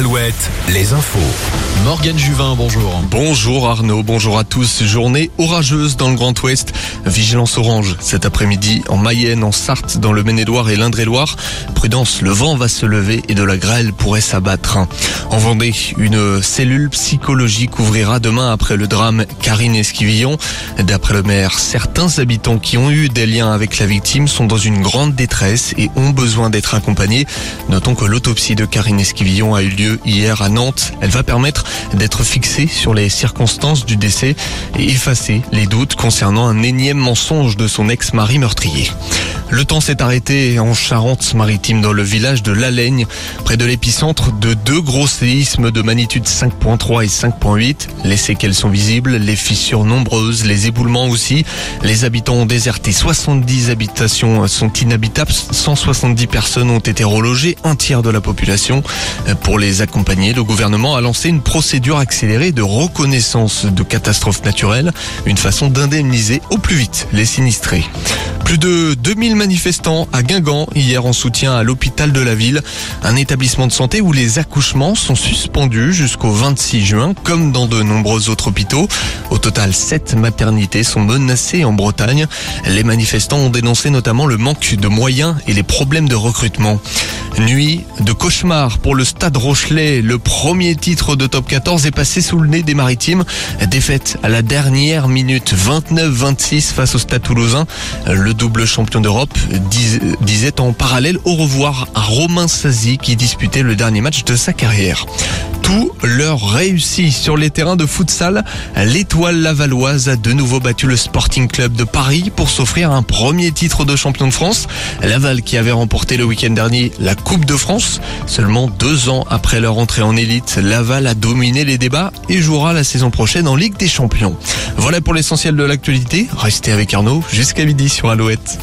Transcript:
Alouette, les infos. Morgane Juvin, bonjour. Bonjour Arnaud, bonjour à tous. Journée orageuse dans le Grand Ouest. Vigilance orange cet après-midi en Mayenne, en Sarthe, dans le Maine-et-Loire et l'Indre-et-Loire. Prudence, le vent va se lever et de la grêle pourrait s'abattre. En Vendée, une cellule psychologique ouvrira demain après le drame Karine Esquivillon. D'après le maire, certains habitants qui ont eu des liens avec la victime sont dans une grande détresse et ont besoin d'être accompagnés. Notons que l'autopsie de Karine Esquivillon a eu lieu hier à Nantes. Elle va permettre d'être fixée sur les circonstances du décès et effacer les doutes concernant un énième mensonge de son ex-mari meurtrier. Le temps s'est arrêté en Charente-Maritime dans le village de Lallaigne, près de l'épicentre de deux gros séismes de magnitude 5.3 et 5.8. Les séquelles sont visibles, les fissures nombreuses, les éboulements aussi. Les habitants ont déserté, 70 habitations sont inhabitables, 170 personnes ont été relogées, un tiers de la population. Pour les accompagner, le gouvernement a lancé une procédure accélérée de reconnaissance de catastrophes naturelles, une façon d'indemniser au plus vite les sinistrés. Plus de 2000 manifestants à Guingamp hier en soutien à l'hôpital de la ville, un établissement de santé où les accouchements sont suspendus jusqu'au 26 juin, comme dans de nombreux autres hôpitaux. Au total, sept maternités sont menacées en Bretagne. Les manifestants ont dénoncé notamment le manque de moyens et les problèmes de recrutement. Nuit de cauchemar pour le Stade Rochelet. Le premier titre de top 14 est passé sous le nez des Maritimes. Défaite à la dernière minute 29-26 face au Stade Toulousain. Le double champion d'Europe disait en parallèle au revoir à Romain Sazi qui disputait le dernier match de sa carrière leur réussit sur les terrains de futsal. L'étoile lavalloise a de nouveau battu le Sporting Club de Paris pour s'offrir un premier titre de champion de France. Laval qui avait remporté le week-end dernier la Coupe de France. Seulement deux ans après leur entrée en élite, Laval a dominé les débats et jouera la saison prochaine en Ligue des Champions. Voilà pour l'essentiel de l'actualité. Restez avec Arnaud jusqu'à midi sur Alouette.